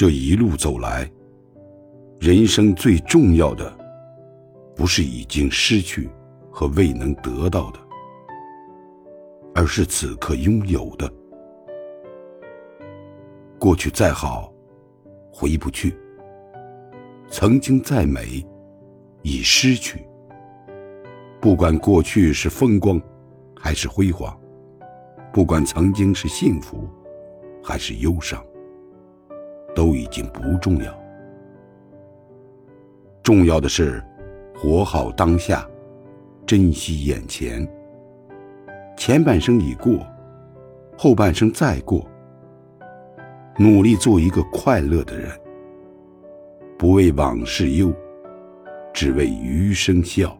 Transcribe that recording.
这一路走来，人生最重要的，不是已经失去和未能得到的，而是此刻拥有的。过去再好，回不去；曾经再美，已失去。不管过去是风光，还是辉煌；不管曾经是幸福，还是忧伤，都已经不重要。重要的是，活好当下，珍惜眼前。前半生已过，后半生再过。努力做一个快乐的人，不为往事忧，只为余生笑。